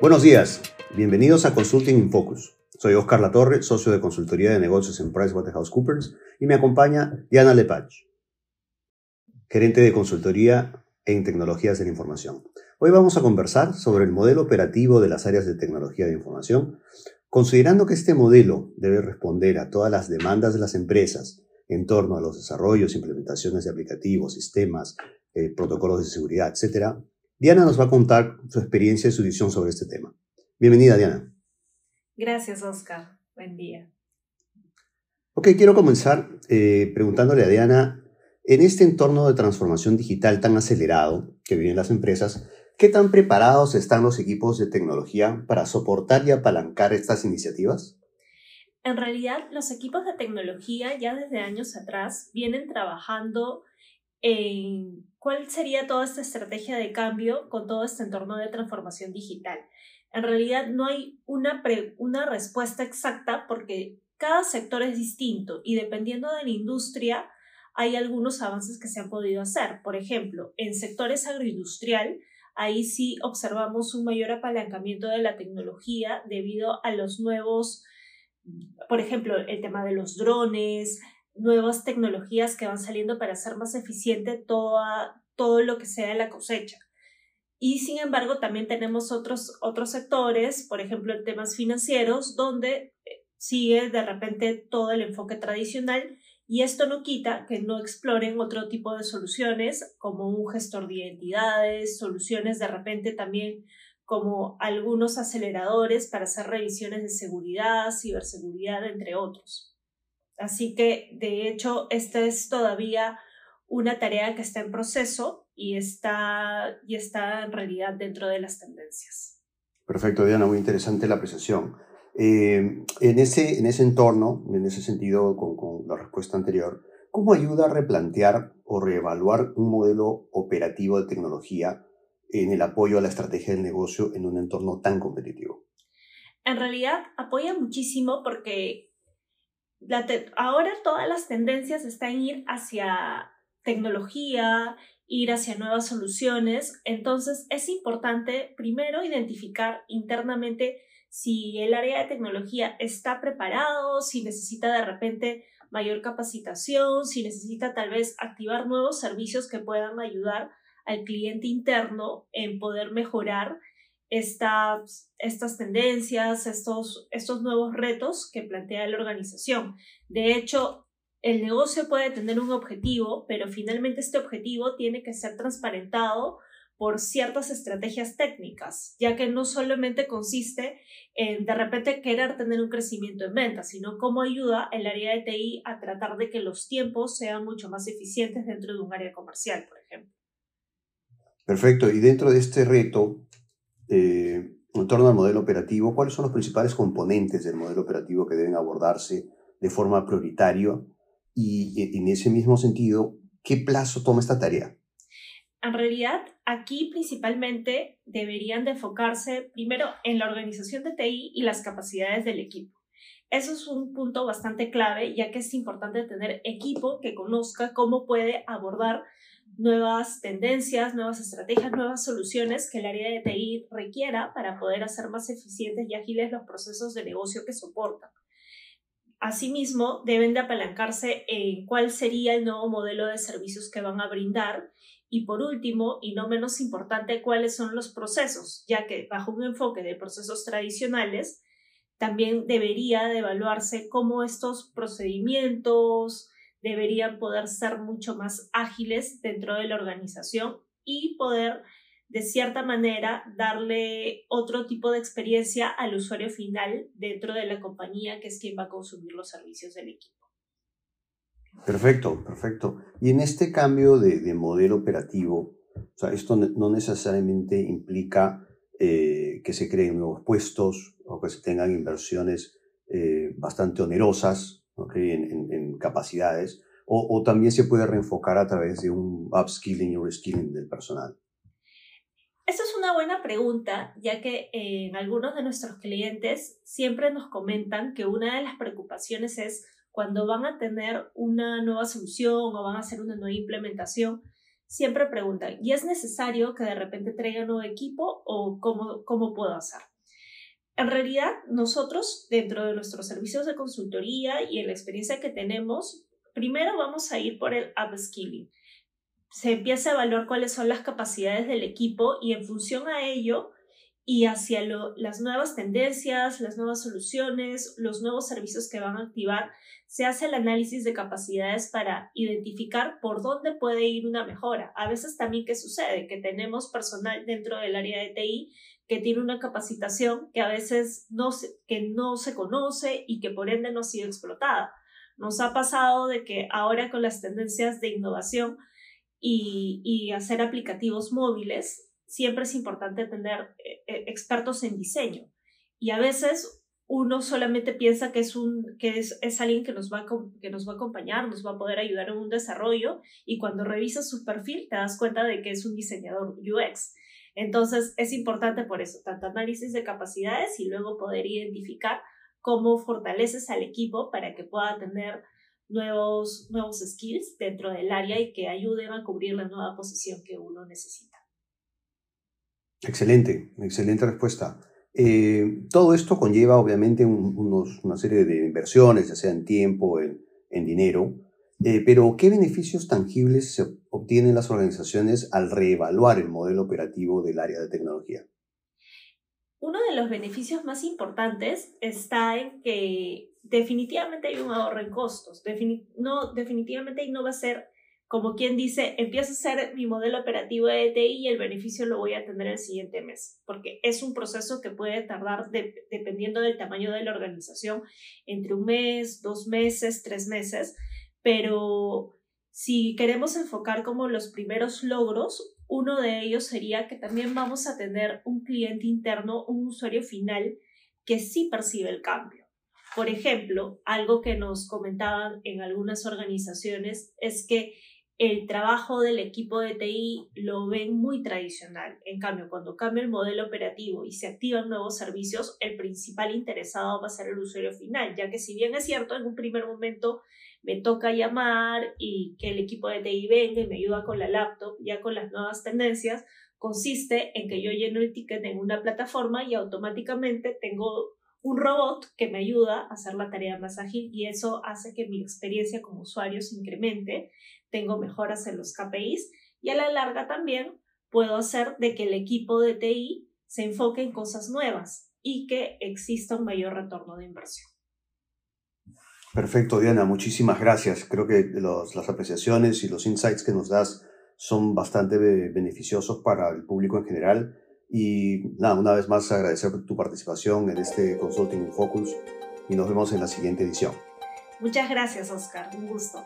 Buenos días, bienvenidos a Consulting in Focus. Soy Oscar Latorre, socio de consultoría de negocios en PricewaterhouseCoopers y me acompaña Diana Lepage, gerente de consultoría en tecnologías de la información. Hoy vamos a conversar sobre el modelo operativo de las áreas de tecnología de información, considerando que este modelo debe responder a todas las demandas de las empresas en torno a los desarrollos, implementaciones de aplicativos, sistemas, eh, protocolos de seguridad, etc. Diana nos va a contar su experiencia y su visión sobre este tema. Bienvenida, Diana. Gracias, Oscar. Buen día. Ok, quiero comenzar eh, preguntándole a Diana, en este entorno de transformación digital tan acelerado que viven las empresas, ¿Qué tan preparados están los equipos de tecnología para soportar y apalancar estas iniciativas? En realidad, los equipos de tecnología ya desde años atrás vienen trabajando en cuál sería toda esta estrategia de cambio con todo este entorno de transformación digital. En realidad no hay una, una respuesta exacta porque cada sector es distinto y dependiendo de la industria hay algunos avances que se han podido hacer. Por ejemplo, en sectores agroindustrial, ahí sí observamos un mayor apalancamiento de la tecnología debido a los nuevos, por ejemplo, el tema de los drones, nuevas tecnologías que van saliendo para hacer más eficiente toda, todo lo que sea la cosecha. Y sin embargo, también tenemos otros, otros sectores, por ejemplo, en temas financieros, donde eh, sigue de repente todo el enfoque tradicional y esto no quita que no exploren otro tipo de soluciones como un gestor de identidades, soluciones de repente también como algunos aceleradores para hacer revisiones de seguridad, ciberseguridad, entre otros. Así que, de hecho, esta es todavía una tarea que está en proceso y está, y está en realidad dentro de las tendencias. Perfecto, Diana, muy interesante la apreciación. Eh, en, ese, en ese entorno, en ese sentido, con, con, la respuesta anterior, ¿cómo ayuda a replantear o reevaluar un modelo operativo de tecnología en el apoyo a la estrategia del negocio en un entorno tan competitivo? En realidad apoya muchísimo porque ahora todas las tendencias están en ir hacia tecnología, ir hacia nuevas soluciones. Entonces es importante primero identificar internamente si el área de tecnología está preparado, si necesita de repente mayor capacitación, si necesita tal vez activar nuevos servicios que puedan ayudar al cliente interno en poder mejorar estas, estas tendencias, estos, estos nuevos retos que plantea la organización. De hecho, el negocio puede tener un objetivo, pero finalmente este objetivo tiene que ser transparentado por ciertas estrategias técnicas, ya que no solamente consiste en de repente querer tener un crecimiento en ventas, sino cómo ayuda el área de TI a tratar de que los tiempos sean mucho más eficientes dentro de un área comercial, por ejemplo. Perfecto. Y dentro de este reto, eh, en torno al modelo operativo, ¿cuáles son los principales componentes del modelo operativo que deben abordarse de forma prioritaria? Y en ese mismo sentido, ¿qué plazo toma esta tarea? En realidad, aquí principalmente deberían de enfocarse primero en la organización de TI y las capacidades del equipo. Eso es un punto bastante clave, ya que es importante tener equipo que conozca cómo puede abordar nuevas tendencias, nuevas estrategias, nuevas soluciones que el área de TI requiera para poder hacer más eficientes y ágiles los procesos de negocio que soportan. Asimismo, deben de apalancarse en cuál sería el nuevo modelo de servicios que van a brindar y por último, y no menos importante, cuáles son los procesos, ya que bajo un enfoque de procesos tradicionales, también debería de evaluarse cómo estos procedimientos deberían poder ser mucho más ágiles dentro de la organización y poder de cierta manera darle otro tipo de experiencia al usuario final dentro de la compañía que es quien va a consumir los servicios del equipo. Perfecto, perfecto. Y en este cambio de, modelo operativo, esto no necesariamente implica eh, que se creen nuevos puestos o que se tengan inversiones eh, bastante onerosas en, capacidades, o, o, también se puede reenfocar a través de un upskilling y reskilling del personal. Esa es una buena pregunta, ya que en algunos de nuestros clientes siempre nos comentan que una de las preocupaciones es cuando van a tener una nueva solución o van a hacer una nueva implementación, siempre preguntan, ¿y es necesario que de repente traiga nuevo equipo o cómo, cómo puedo hacer? En realidad, nosotros, dentro de nuestros servicios de consultoría y en la experiencia que tenemos, primero vamos a ir por el upskilling. Se empieza a evaluar cuáles son las capacidades del equipo y en función a ello y hacia las nuevas tendencias, las nuevas soluciones, los nuevos servicios que van a activar, se hace el análisis de capacidades para identificar por dónde puede ir una mejora. A veces también, ¿qué sucede? Que tenemos personal dentro del área de TI que tiene una capacitación que a veces no se, que no se conoce y que por ende no ha sido explotada. Nos ha pasado de que ahora con las tendencias de innovación y, y hacer aplicativos móviles, siempre es importante tener eh, eh, expertos en diseño. Y a veces uno solamente piensa que es, un, que es, es alguien que nos, va a, que nos va a acompañar, nos va a poder ayudar en un desarrollo y cuando revisas su perfil te das cuenta de que es un diseñador UX. Entonces es importante por eso, tanto análisis de capacidades y luego poder identificar cómo fortaleces al equipo para que pueda tener nuevos, nuevos skills dentro del área y que ayuden a cubrir la nueva posición que uno necesita. Excelente, excelente respuesta. Eh, todo esto conlleva obviamente una serie de inversiones, ya sea en tiempo, en, dinero, eh, pero ¿qué beneficios tangibles se obtienen las organizaciones al reevaluar el modelo operativo del área de tecnología? Uno de los beneficios más importantes está en que definitivamente hay un ahorro en costos. no, definitivamente no va a ser como quien dice, empiezo a hacer mi modelo operativo de ETI y el beneficio lo voy a tener el siguiente mes, porque es un proceso que puede tardar, dependiendo del tamaño de la organización, entre un mes, dos meses, tres meses, pero si queremos enfocar como los primeros logros, uno de ellos sería que también vamos a tener un cliente interno, un usuario final que sí percibe el cambio. Por ejemplo, algo que nos comentaban en algunas organizaciones es que el trabajo del equipo de TI lo ven muy tradicional. En cambio, cuando cambia el modelo operativo y se activan nuevos servicios, el principal interesado va a ser el usuario final, ya que si bien es cierto, en un primer momento me toca llamar y que el equipo de TI venga y me ayuda con la laptop, ya con las nuevas tendencias, consiste en que yo lleno el ticket en una plataforma y automáticamente tengo un robot que me ayuda a hacer la tarea más ágil y eso hace que mi experiencia como usuario se incremente tengo mejoras en los KPIs y a la larga también puedo hacer de que el equipo de TI se enfoque en cosas nuevas y que exista un mayor retorno de inversión. Perfecto, Diana, muchísimas gracias. Creo que las apreciaciones y los insights que nos das son bastante beneficiosos para el público en general. Y nada, una vez más agradecer tu participación en este Consulting Focus y nos vemos en la siguiente edición. Muchas gracias, Oscar. Un gusto.